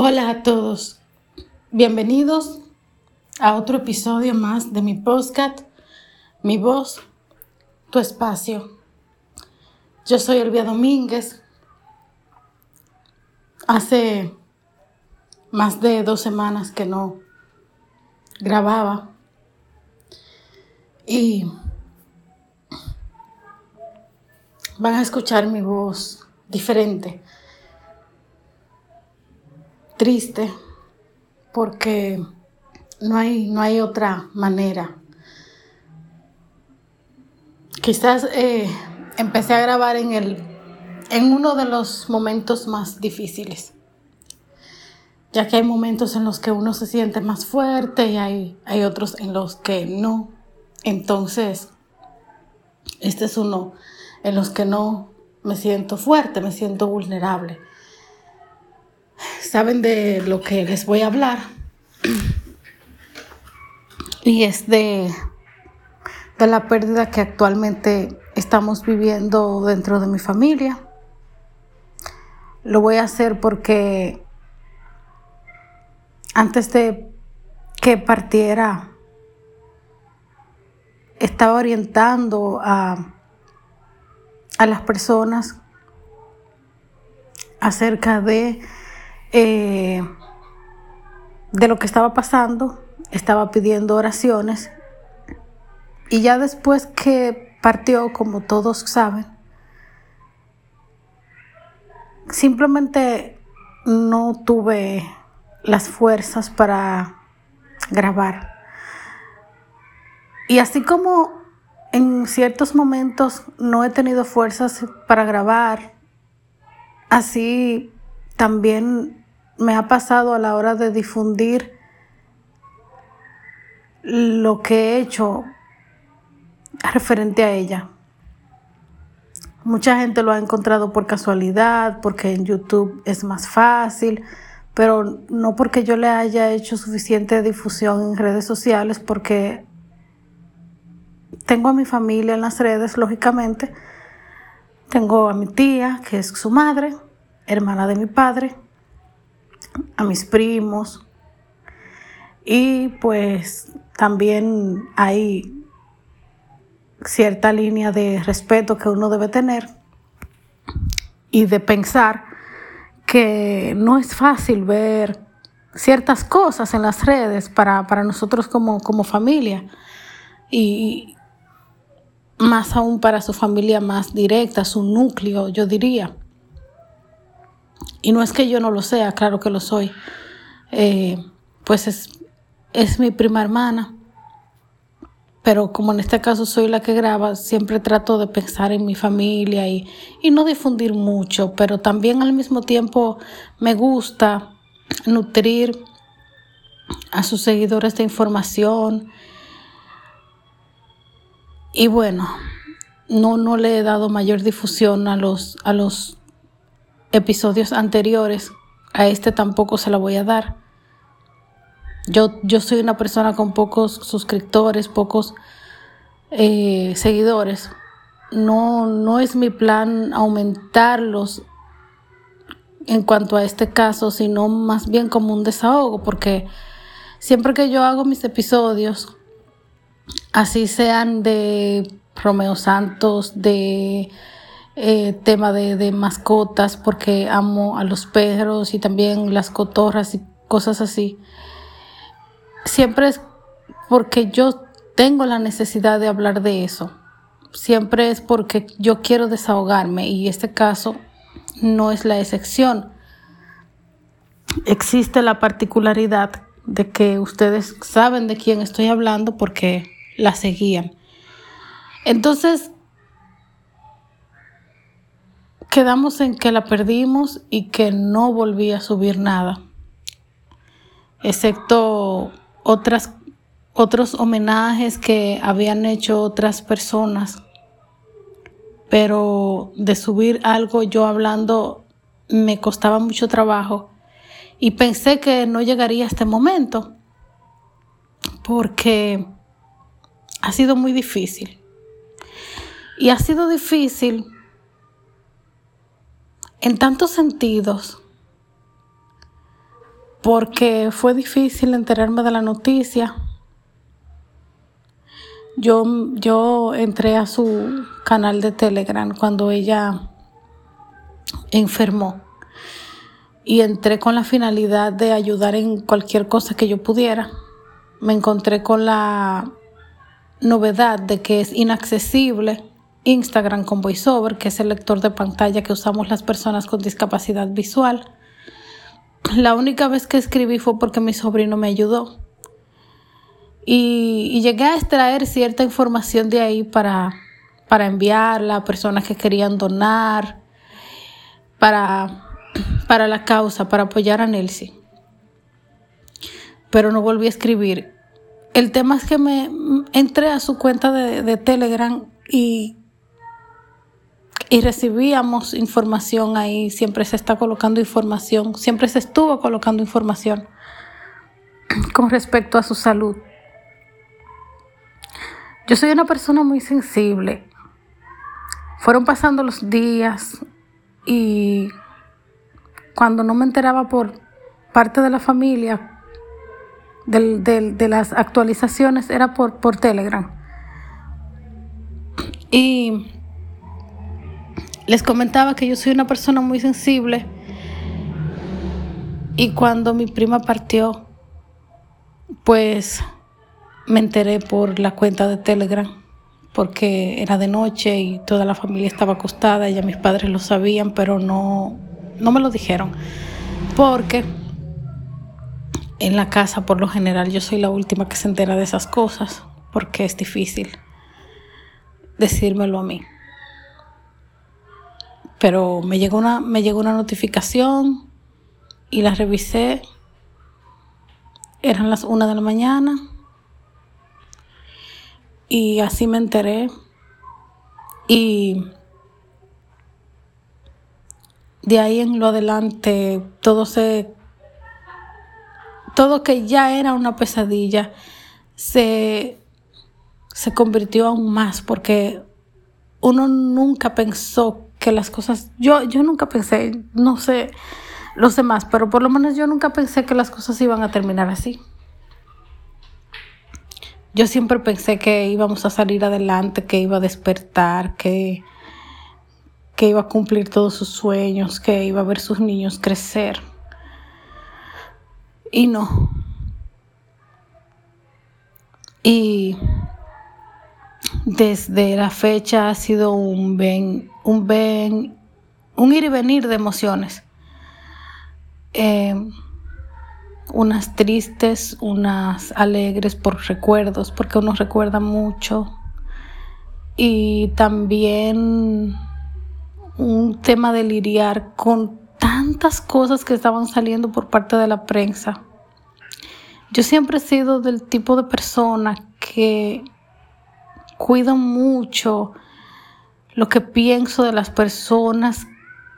Hola a todos, bienvenidos a otro episodio más de mi podcast, Mi voz, tu espacio. Yo soy Elvia Domínguez. Hace más de dos semanas que no grababa y van a escuchar mi voz diferente triste porque no hay, no hay otra manera. Quizás eh, empecé a grabar en, el, en uno de los momentos más difíciles, ya que hay momentos en los que uno se siente más fuerte y hay, hay otros en los que no. Entonces, este es uno en los que no me siento fuerte, me siento vulnerable saben de lo que les voy a hablar. Y es de, de la pérdida que actualmente estamos viviendo dentro de mi familia. Lo voy a hacer porque antes de que partiera, estaba orientando a, a las personas acerca de eh, de lo que estaba pasando, estaba pidiendo oraciones y ya después que partió, como todos saben, simplemente no tuve las fuerzas para grabar. Y así como en ciertos momentos no he tenido fuerzas para grabar, así también me ha pasado a la hora de difundir lo que he hecho referente a ella. Mucha gente lo ha encontrado por casualidad, porque en YouTube es más fácil, pero no porque yo le haya hecho suficiente difusión en redes sociales, porque tengo a mi familia en las redes, lógicamente. Tengo a mi tía, que es su madre, hermana de mi padre, a mis primos y pues también hay cierta línea de respeto que uno debe tener y de pensar que no es fácil ver ciertas cosas en las redes para, nosotros como, como familia y más aún para su familia más directa, su núcleo, yo diría. Y no es que yo no lo sea, claro que lo soy. Eh, pues es, es mi prima hermana. Pero como en este caso soy la que graba, siempre trato de pensar en mi familia y, y no difundir mucho, pero también al mismo tiempo me gusta nutrir a sus seguidores de información. Y bueno, no, no le he dado mayor difusión a los, a los episodios anteriores, a este tampoco se la voy a dar. Yo, yo soy una persona con pocos suscriptores, pocos eh, seguidores. No, no es mi plan aumentarlos en cuanto a este caso, sino más bien como un desahogo, porque siempre que yo hago mis episodios, así sean de Romeo Santos, de eh, tema de, mascotas porque amo a los perros y también las cotorras y cosas así. Siempre es porque yo tengo la necesidad de hablar de eso. Siempre es porque yo quiero desahogarme y este caso no es la excepción. Existe la particularidad de que ustedes saben de quién estoy hablando porque la seguían. Entonces, quedamos en que la perdimos y que no volví a subir nada, excepto otras, otros homenajes que habían hecho otras personas. Pero de subir algo yo hablando me costaba mucho trabajo y pensé que no llegaría a este momento porque ha sido muy difícil. Y ha sido difícil en tantos sentidos, porque fue difícil enterarme de la noticia. Yo, yo entré a su canal de Telegram cuando ella enfermó y entré con la finalidad de ayudar en cualquier cosa que yo pudiera. Me encontré con la novedad de que es inaccesible Instagram con VoiceOver, que es el lector de pantalla que usamos las personas con discapacidad visual. La única vez que escribí fue porque mi sobrino me ayudó. Y, llegué a extraer cierta información de ahí para, para enviarla a personas que querían donar, para para la causa, para apoyar a Nelsie. Pero no volví a escribir. El tema es que me entré a su cuenta de, Telegram y, y recibíamos información ahí. Siempre se está colocando información, siempre se estuvo colocando información con respecto a su salud. Yo soy una persona muy sensible. Fueron pasando los días y cuando no me enteraba por parte de la familia de las actualizaciones, era por, por Telegram. Y les comentaba que yo soy una persona muy sensible. Y cuando mi prima partió, pues me enteré por la cuenta de Telegram, porque era de noche y toda la familia estaba acostada, ya mis padres lo sabían, pero no, no me lo dijeron, porque en la casa por lo general yo soy la última que se entera de esas cosas, porque es difícil decírmelo a mí. Pero me llegó una, me llegó una notificación y la revisé. Eran las una de la mañana. Y así me enteré. Y de ahí en lo adelante todo se todo que ya era una pesadilla se, se convirtió aún más porque uno nunca pensó que las cosas yo yo nunca pensé no sé los demás pero por lo menos yo nunca pensé que las cosas iban a terminar así yo siempre pensé que íbamos a salir adelante que iba a despertar que que iba a cumplir todos sus sueños, que iba a ver sus niños crecer. Y no. Y desde la fecha ha sido un ven, un ven, un ir y venir de emociones. Eh, unas tristes, unas alegres por recuerdos, porque uno recuerda mucho. Y también un tema de lidiar con tantas cosas que estaban saliendo por parte de la prensa. Yo siempre he sido del tipo de persona que cuido mucho lo que pienso de las personas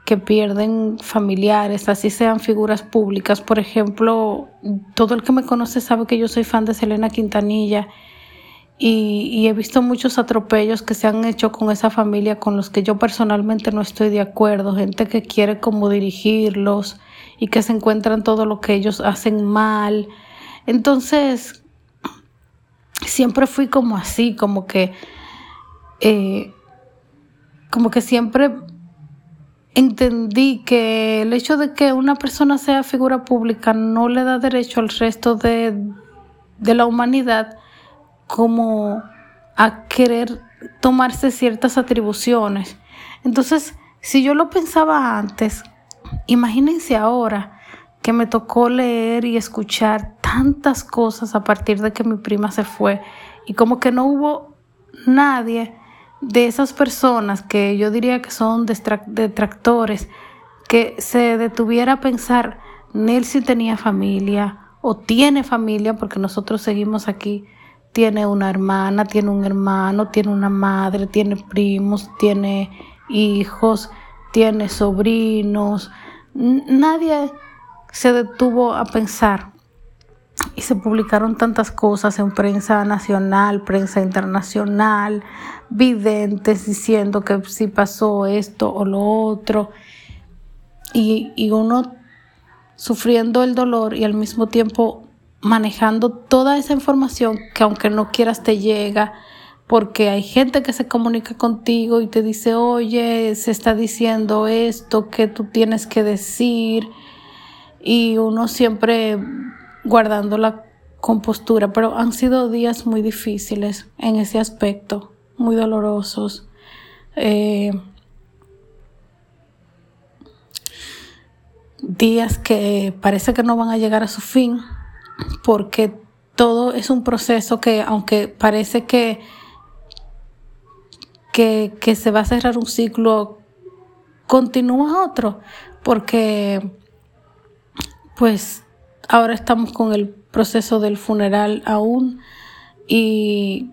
que pierden familiares, así sean figuras públicas. Por ejemplo, todo el que me conoce sabe que yo soy fan de Selena Quintanilla y, he visto muchos atropellos que se han hecho con esa familia con los que yo personalmente no estoy de acuerdo, gente que quiere como dirigirlos y que se encuentran todo lo que ellos hacen mal. Entonces, siempre fui como así, como que, eh, como que siempre entendí que el hecho de que una persona sea figura pública no le da derecho al resto de, de la humanidad como a querer tomarse ciertas atribuciones. Entonces, si yo lo pensaba antes, imagínense ahora que me tocó leer y escuchar tantas cosas a partir de que mi prima se fue y como que no hubo nadie de esas personas que yo diría que son detractores que se detuviera a pensar, Nelsie tenía familia o tiene familia porque nosotros seguimos aquí tiene una hermana, tiene un hermano, tiene una madre, tiene primos, tiene hijos, tiene sobrinos. Nadie se detuvo a pensar y se publicaron tantas cosas en prensa nacional, prensa internacional, videntes diciendo que si pasó esto o lo otro. Y, y uno sufriendo el dolor y al mismo tiempo manejando toda esa información que aunque no quieras te llega, porque hay gente que se comunica contigo y te dice, oye, se está diciendo esto, que tú tienes que decir, y uno siempre guardando la compostura, pero han sido días muy difíciles en ese aspecto, muy dolorosos. Eh, días que parece que no van a llegar a su fin, porque todo es un proceso que, aunque parece que, que, que se va a cerrar un ciclo, continúa otro, porque pues ahora estamos con el proceso del funeral aún y,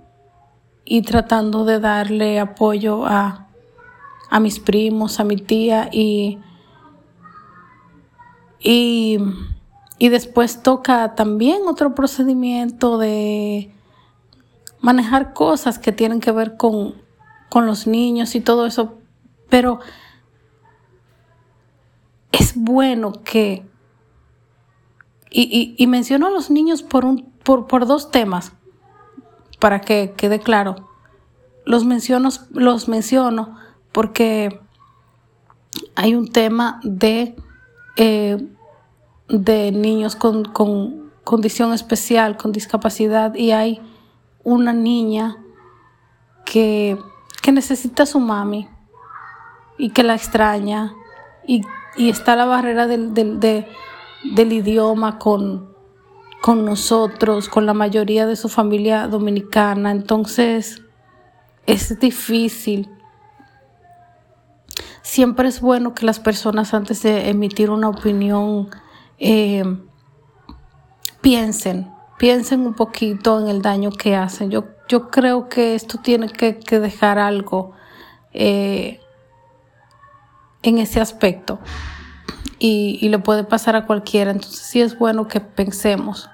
y tratando de darle apoyo a, a mis primos, a mi tía y y, después toca también otro procedimiento de manejar cosas que tienen que ver con, los niños y todo eso. Pero es bueno que... Y, y, menciono a los niños por, un, por, por dos temas, para que quede claro. Los menciono, los menciono porque hay un tema de eh, de niños con, condición especial, con discapacidad, y hay una niña que, necesita a su mami y que la extraña, y, está la barrera del, del, idioma con, con nosotros, con la mayoría de su familia dominicana, entonces es difícil. Siempre es bueno que las personas antes de emitir una opinión eh, piensen, piensen un poquito en el daño que hacen. Yo, yo creo que esto tiene que, dejar algo eh, en ese aspecto y, le puede pasar a cualquiera. Entonces sí es bueno que pensemos.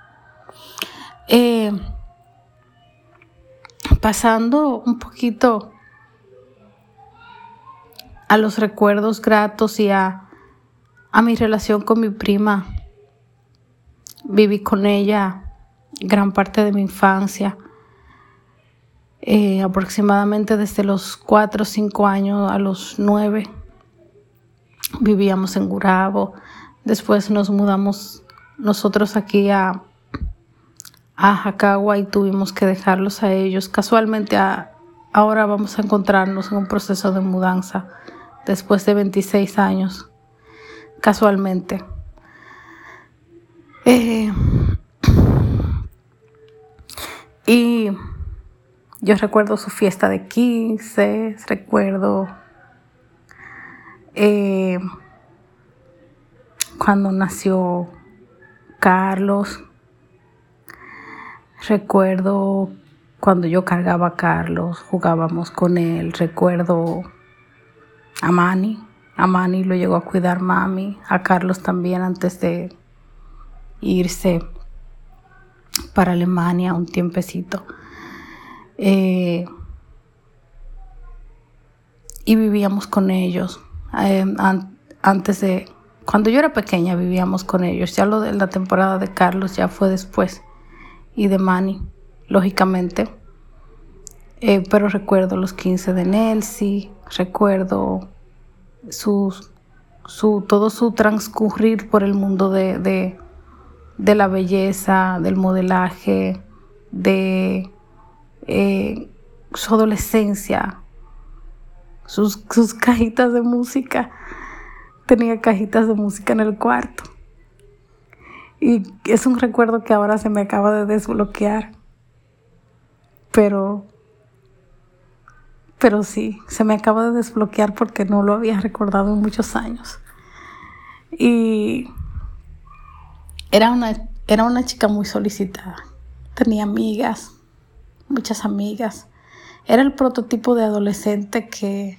Eh, pasando un poquito a los recuerdos gratos y a, mi relación con mi prima. Viví con ella gran parte de mi infancia, eh, aproximadamente desde los cuatro o cinco años a los nueve. Vivíamos en Gurabo, después nos mudamos nosotros aquí a, a Jacagua y tuvimos que dejarlos a ellos. Casualmente ahora vamos a encontrarnos en un proceso de mudanza después de 26 años, casualmente. Eh, y yo recuerdo su fiesta de 15, recuerdo eh, cuando nació Carlos, recuerdo cuando yo cargaba a Carlos, jugábamos con él, recuerdo a Manny. A Manny lo llegó a cuidar mami, a Carlos también antes de irse para Alemania un tiempecito. Eh, y vivíamos con ellos. Eh, antes de, cuando yo era pequeña vivíamos con ellos. Ya lo de la temporada de Carlos ya fue después. Y de Manny, lógicamente. Eh, pero recuerdo los 15 de Nelsie, recuerdo su, su, todo su transcurrir por el mundo de, la belleza, del modelaje, de eh, su adolescencia, sus, cajitas de música. Tenía cajitas de música en el cuarto. Y es un recuerdo que ahora se me acaba de desbloquear. Pero pero sí, se me acaba de desbloquear porque no lo había recordado en muchos años. Y era una, era una chica muy solicitada. Tenía amigas, muchas amigas. Era el prototipo de adolescente que,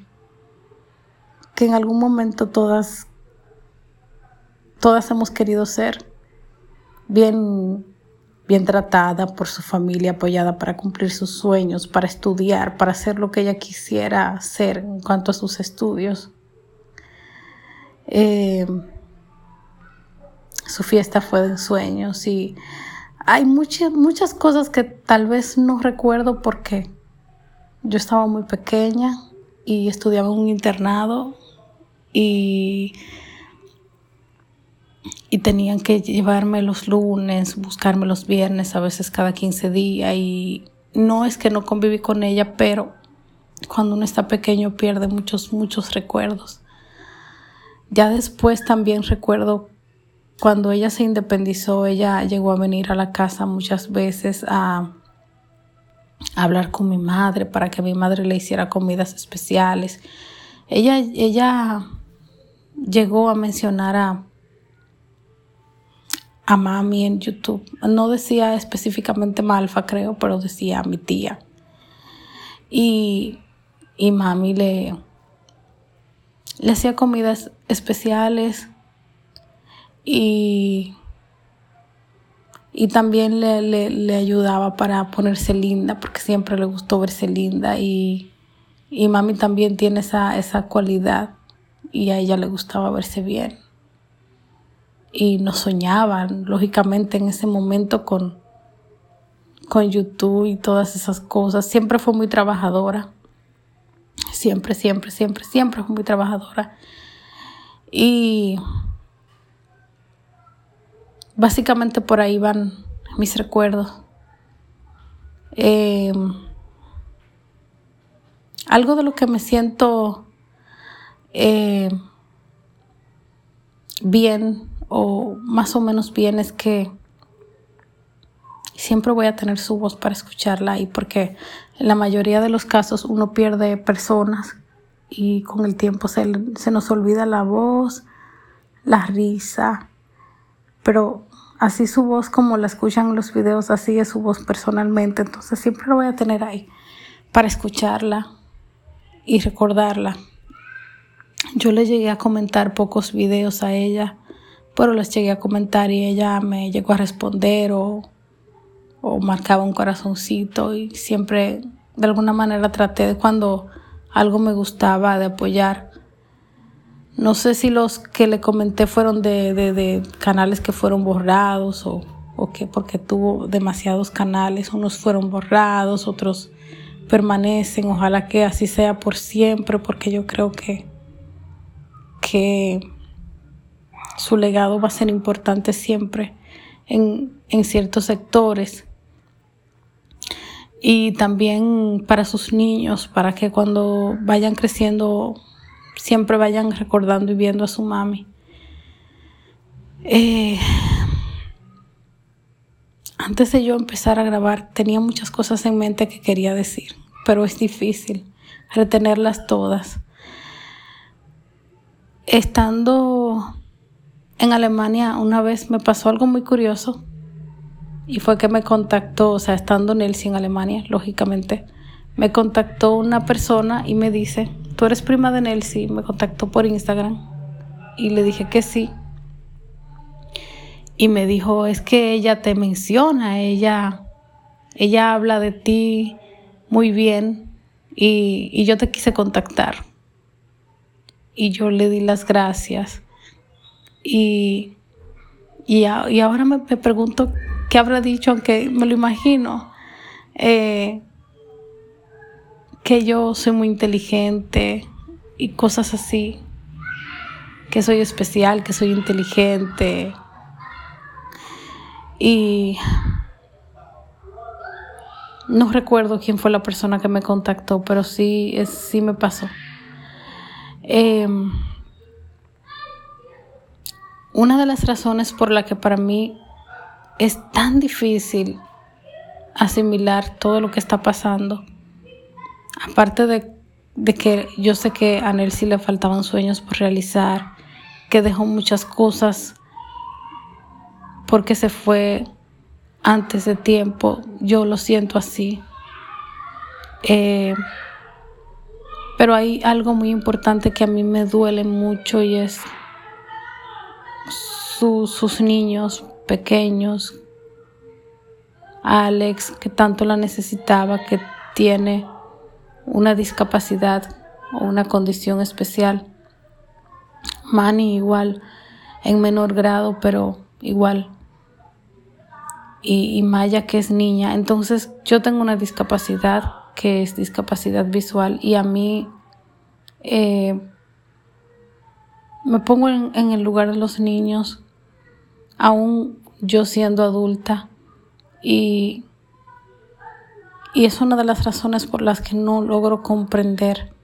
que en algún momento todas, todas hemos querido ser. Bien bien tratada por su familia, apoyada para cumplir sus sueños, para estudiar, para hacer lo que ella quisiera hacer en cuanto a sus estudios. Eh, su fiesta fue de sueños y hay muchas, muchas cosas que tal vez no recuerdo porque yo estaba muy pequeña y estudiaba en un internado y, y tenían que llevarme los lunes, buscarme los viernes, a veces cada 15 días y no es que no conviví con ella, pero cuando uno está pequeño pierde muchos, muchos recuerdos. Ya después también recuerdo cuando ella se independizó, ella llegó a venir a la casa muchas veces a, hablar con mi madre para que mi madre le hiciera comidas especiales. Ella, ella llegó a mencionar a, a mami en YouTube. No decía específicamente Malfa, creo, pero decía a mi tía. Y, y mami le, le hacía comidas especiales y, y también le, le, ayudaba para ponerse linda, porque siempre le gustó verse linda y, y mami también tiene esa, esa cualidad y a ella le gustaba verse bien. Y nos soñaban, lógicamente, en ese momento con, con YouTube y todas esas cosas. Siempre fue muy trabajadora. Siempre, siempre, siempre, siempre fue muy trabajadora. Y básicamente por ahí van mis recuerdos. Em, algo de lo que me siento eh, bien o más o menos bien es que siempre voy a tener su voz para escucharla ahí porque en la mayoría de los casos uno pierde personas y con el tiempo se, se nos olvida la voz, la risa, pero así su voz como la escuchan en los videos, así es su voz personalmente, entonces siempre lo voy a tener ahí para escucharla y recordarla. Yo le llegué a comentar pocos videos a ella, pero les llegué a comentar y ella me llegó a responder o, o marcaba un corazoncito y siempre de alguna manera traté de cuando algo me gustaba de apoyar. No sé si los que le comenté fueron de, de, canales que fueron borrados o, o que porque tuvo demasiados canales, unos fueron borrados, otros permanecen, ojalá que así sea por siempre, porque yo creo que, que su legado va a ser importante siempre en, en ciertos sectores. Y también para sus niños, para que cuando vayan creciendo siempre vayan recordando y viendo a su mami. Eh, antes de yo empezar a grabar, tenía muchas cosas en mente que quería decir, pero es difícil retenerlas todas. Estando en Alemania, una vez me pasó algo muy curioso y fue que me contactó, o sea, estando en Elsie en Alemania, lógicamente, me contactó una persona y me dice, tú eres prima de Nelsie, me contactó por Instagram y le dije que sí. Y me dijo, es que ella te menciona, ella, ella habla de ti muy bien y, yo te quise contactar. Y yo le di las gracias. Y, y, ahora me, pregunto qué habrá dicho, aunque me lo imagino. Eh, que yo soy muy inteligente y cosas así, que soy especial, que soy inteligente. Y no recuerdo quién fue la persona que me contactó, pero sí, sí me pasó. Em, una de las razones por la que para mí es tan difícil asimilar todo lo que está pasando aparte de, que yo sé que a Nelsie le faltaban sueños por realizar, que dejó muchas cosas porque se fue antes de tiempo, yo lo siento así. Eh, pero hay algo muy importante que a mí me duele mucho y es sus niños pequeños, Alex, que tanto la necesitaba, que tiene una discapacidad o una condición especial. Manny igual en menor grado, pero igual. Y, Maya que es niña. Entonces yo tengo una discapacidad que es discapacidad visual y a mí eh, me pongo en, el lugar de los niños, aún yo siendo adulta, y, y es una de las razones por las que no logro comprender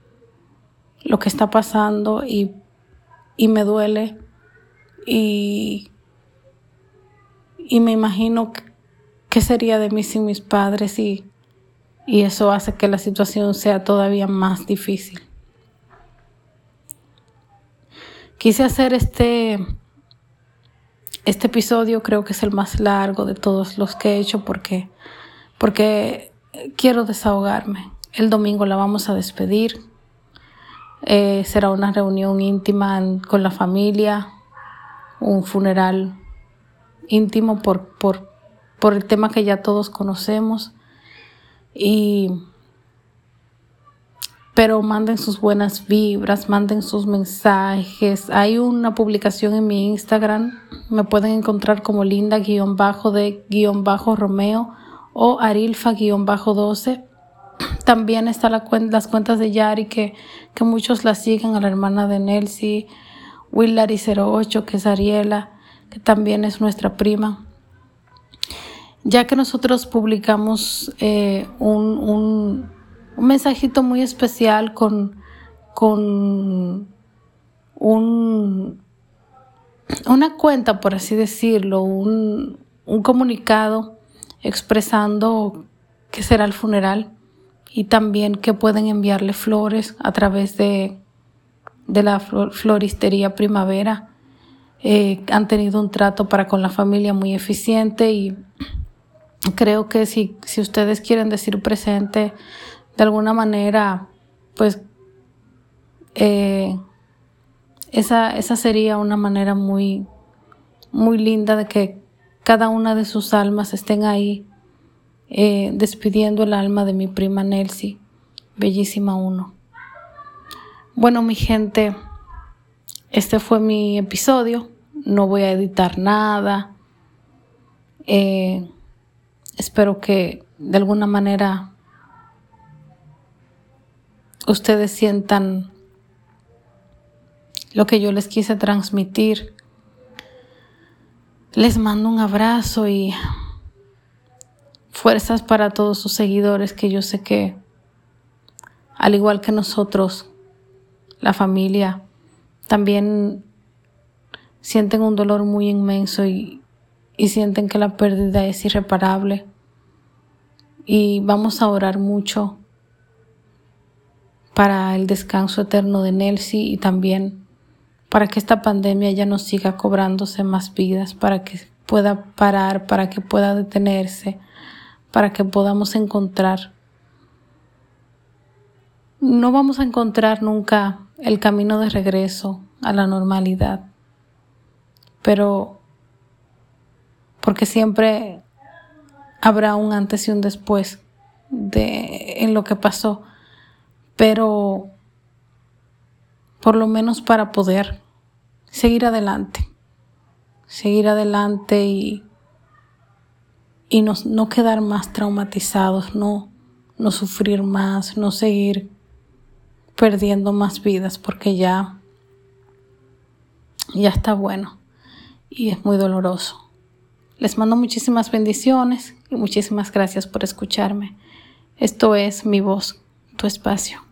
lo que está pasando y, y me duele. Y, y me imagino qué sería de mí sin mis padres y, y eso hace que la situación sea todavía más difícil. Quise hacer este, este episodio, creo que es el más largo de todos los que he hecho porque, porque quiero desahogarme. El domingo la vamos a despedir. Eh, será una reunión íntima con la familia, un funeral íntimo por, por, por el tema que ya todos conocemos. Y pero manden sus buenas vibras, manden sus mensajes. Hay una publicación en mi Instagram, me pueden encontrar como linda-de-romeo o arilfa-12. También están la las cuentas de Yari que, que muchos la siguen, a la hermana de Nelsie, Willary08, que es Ariela, que también es nuestra prima. Ya que nosotros publicamos eh, un un mensajito muy especial con, con un, una cuenta, por así decirlo, un, un comunicado expresando que será el funeral y también que pueden enviarle flores a través de, de la floristería primavera. Eh, han tenido un trato para con la familia muy eficiente y creo que si, si ustedes quieren decir presente de alguna manera, pues eh, esa, esa sería una manera muy, muy linda de que cada una de sus almas estén ahí eh, despidiendo el alma de mi prima Nelsie, bellísima uno. Bueno, mi gente, este fue mi episodio. No voy a editar nada. Eh, espero que de alguna manera ustedes sientan lo que yo les quise transmitir. Les mando un abrazo y fuerzas para todos sus seguidores que yo sé que, al igual que nosotros, la familia, también sienten un dolor muy inmenso y, y sienten que la pérdida es irreparable. Y vamos a orar mucho para el descanso eterno de Nelsie y también para que esta pandemia ya no siga cobrándose más vidas, para que pueda parar, para que pueda detenerse, para que podamos encontrar. No vamos a encontrar nunca el camino de regreso a la normalidad, pero porque siempre habrá un antes y un después de en lo que pasó pero por lo menos para poder seguir adelante, seguir adelante y, y no, no quedar más traumatizados, no, no sufrir más, no seguir perdiendo más vidas porque ya, ya está bueno y es muy doloroso. Les mando muchísimas bendiciones y muchísimas gracias por escucharme. Esto es mi voz, tu espacio.